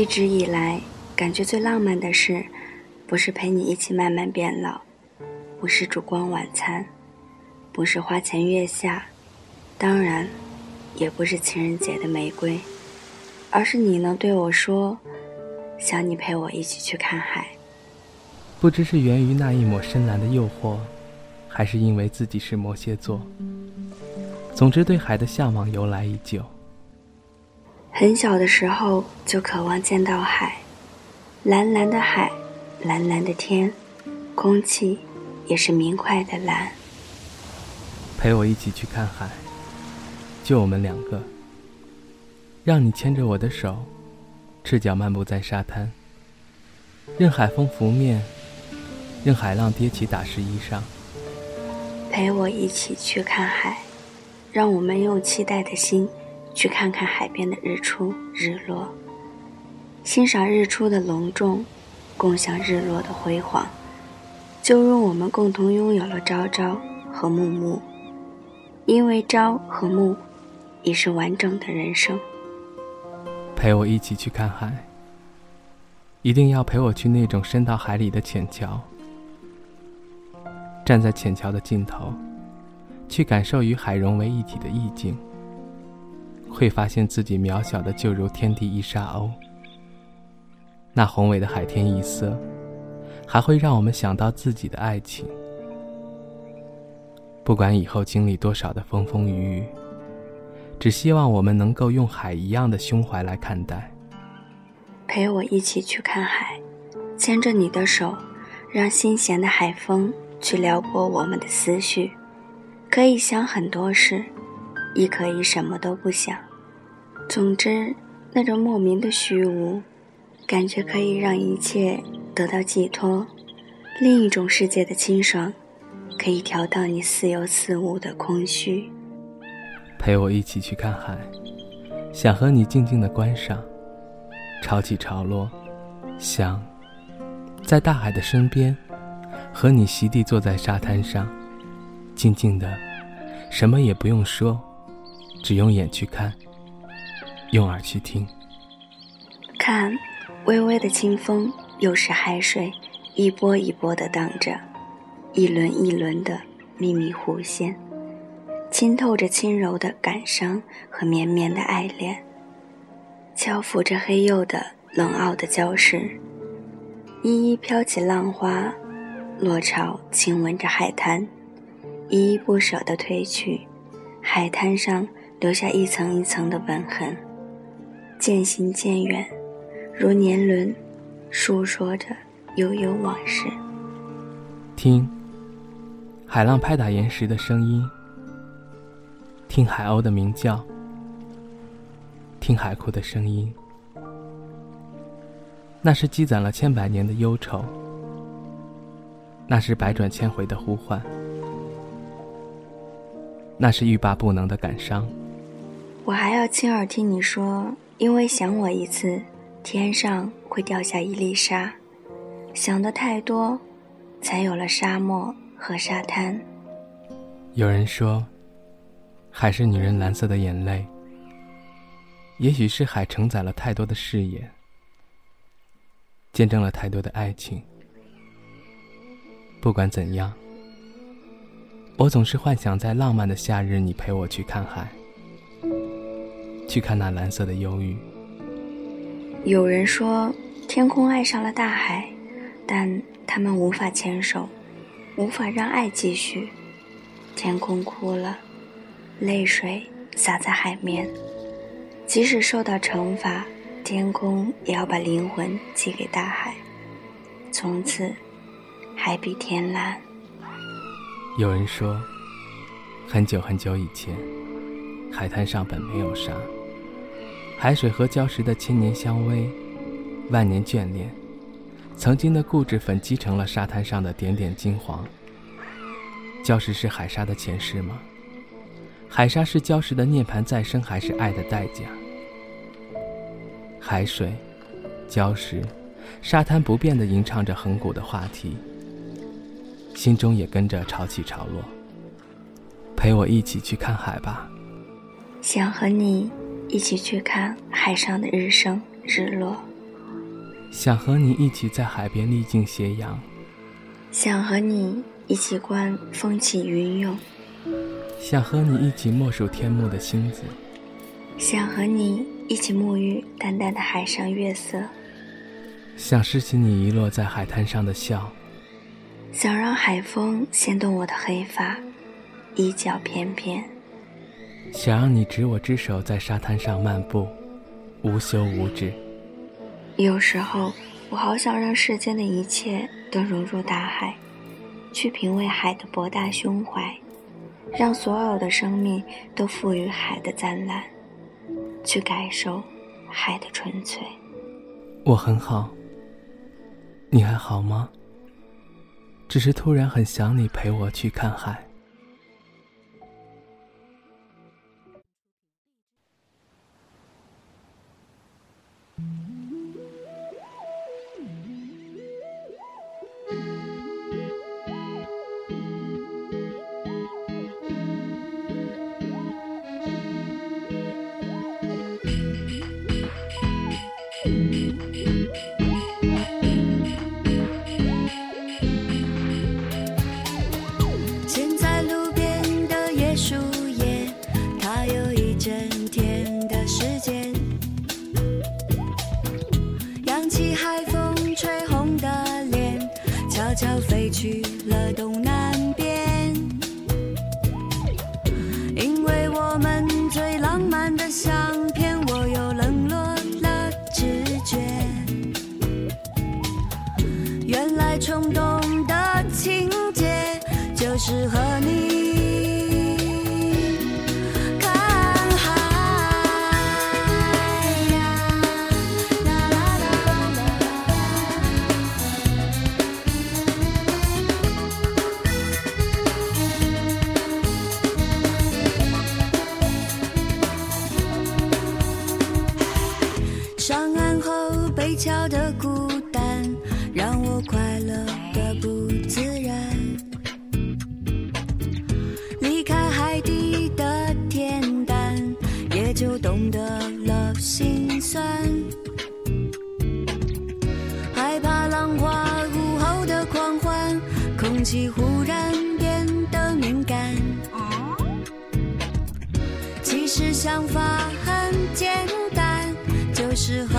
一直以来，感觉最浪漫的事，不是陪你一起慢慢变老，不是烛光晚餐，不是花前月下，当然，也不是情人节的玫瑰，而是你能对我说：“想你陪我一起去看海。”不知是源于那一抹深蓝的诱惑，还是因为自己是摩羯座。总之，对海的向往由来已久。很小的时候就渴望见到海，蓝蓝的海，蓝蓝的天，空气也是明快的蓝。陪我一起去看海，就我们两个。让你牵着我的手，赤脚漫步在沙滩，任海风拂面，任海浪跌起打湿衣裳。陪我一起去看海，让我们用期待的心。去看看海边的日出日落，欣赏日出的隆重，共享日落的辉煌，就如我们共同拥有了朝朝和暮暮，因为朝和暮已是完整的人生。陪我一起去看海，一定要陪我去那种深到海里的浅桥，站在浅桥的尽头，去感受与海融为一体的意境。会发现自己渺小的，就如天地一沙鸥。那宏伟的海天一色，还会让我们想到自己的爱情。不管以后经历多少的风风雨雨，只希望我们能够用海一样的胸怀来看待。陪我一起去看海，牵着你的手，让新鲜的海风去撩拨我们的思绪，可以想很多事。亦可以什么都不想，总之，那种莫名的虚无，感觉可以让一切得到寄托。另一种世界的清爽，可以调到你似有似无的空虚。陪我一起去看海，想和你静静的观赏潮起潮落，想在大海的身边，和你席地坐在沙滩上，静静的，什么也不用说。只用眼去看，用耳去听。看，微微的清风，又是海水，一波一波的荡着，一轮一轮的秘密弧线，浸透着轻柔的感伤和绵绵的爱恋，漂浮着黑釉的冷傲的礁石，一一飘起浪花，落潮亲吻着海滩，依依不舍的褪去，海滩上。留下一层一层的吻痕，渐行渐远，如年轮，诉说着悠悠往事。听，海浪拍打岩石的声音，听海鸥的鸣叫，听海哭的声音，那是积攒了千百年的忧愁，那是百转千回的呼唤，那是欲罢不能的感伤。我还要亲耳听你说，因为想我一次，天上会掉下一粒沙。想的太多，才有了沙漠和沙滩。有人说，海是女人蓝色的眼泪。也许是海承载了太多的誓言，见证了太多的爱情。不管怎样，我总是幻想在浪漫的夏日，你陪我去看海。去看那蓝色的忧郁。有人说，天空爱上了大海，但他们无法牵手，无法让爱继续。天空哭了，泪水洒在海面。即使受到惩罚，天空也要把灵魂寄给大海。从此，海比天蓝。有人说，很久很久以前，海滩上本没有沙。海水和礁石的千年相偎，万年眷恋，曾经的固执粉积成了沙滩上的点点金黄。礁石是海沙的前世吗？海沙是礁石的涅槃再生，还是爱的代价？海水、礁石、沙滩不变地吟唱着恒古的话题，心中也跟着潮起潮落。陪我一起去看海吧，想和你。一起去看海上的日升日落。想和你一起在海边历尽斜阳，想和你一起观风起云涌，想和你一起默数天幕的星子，想和你一起沐浴淡淡的海上月色，想拾起你遗落在海滩上的笑，想让海风掀动我的黑发，衣角翩翩，想让你执我之手在沙滩上漫步，无休无止。有时候，我好想让世间的一切都融入大海，去品味海的博大胸怀，让所有的生命都赋予海的湛蓝，去感受海的纯粹。我很好，你还好吗？只是突然很想你陪我去看海。冲动的情节，就是和你。就懂得了心酸。害怕浪花午后的狂欢，空气忽然变得敏感。其实想法很简单，就是和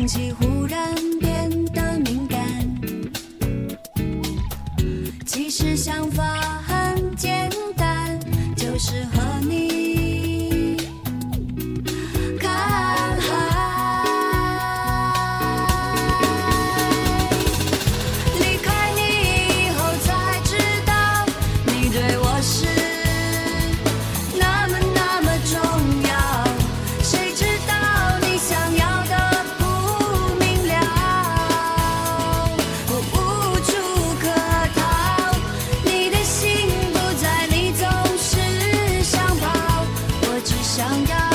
空气忽然想要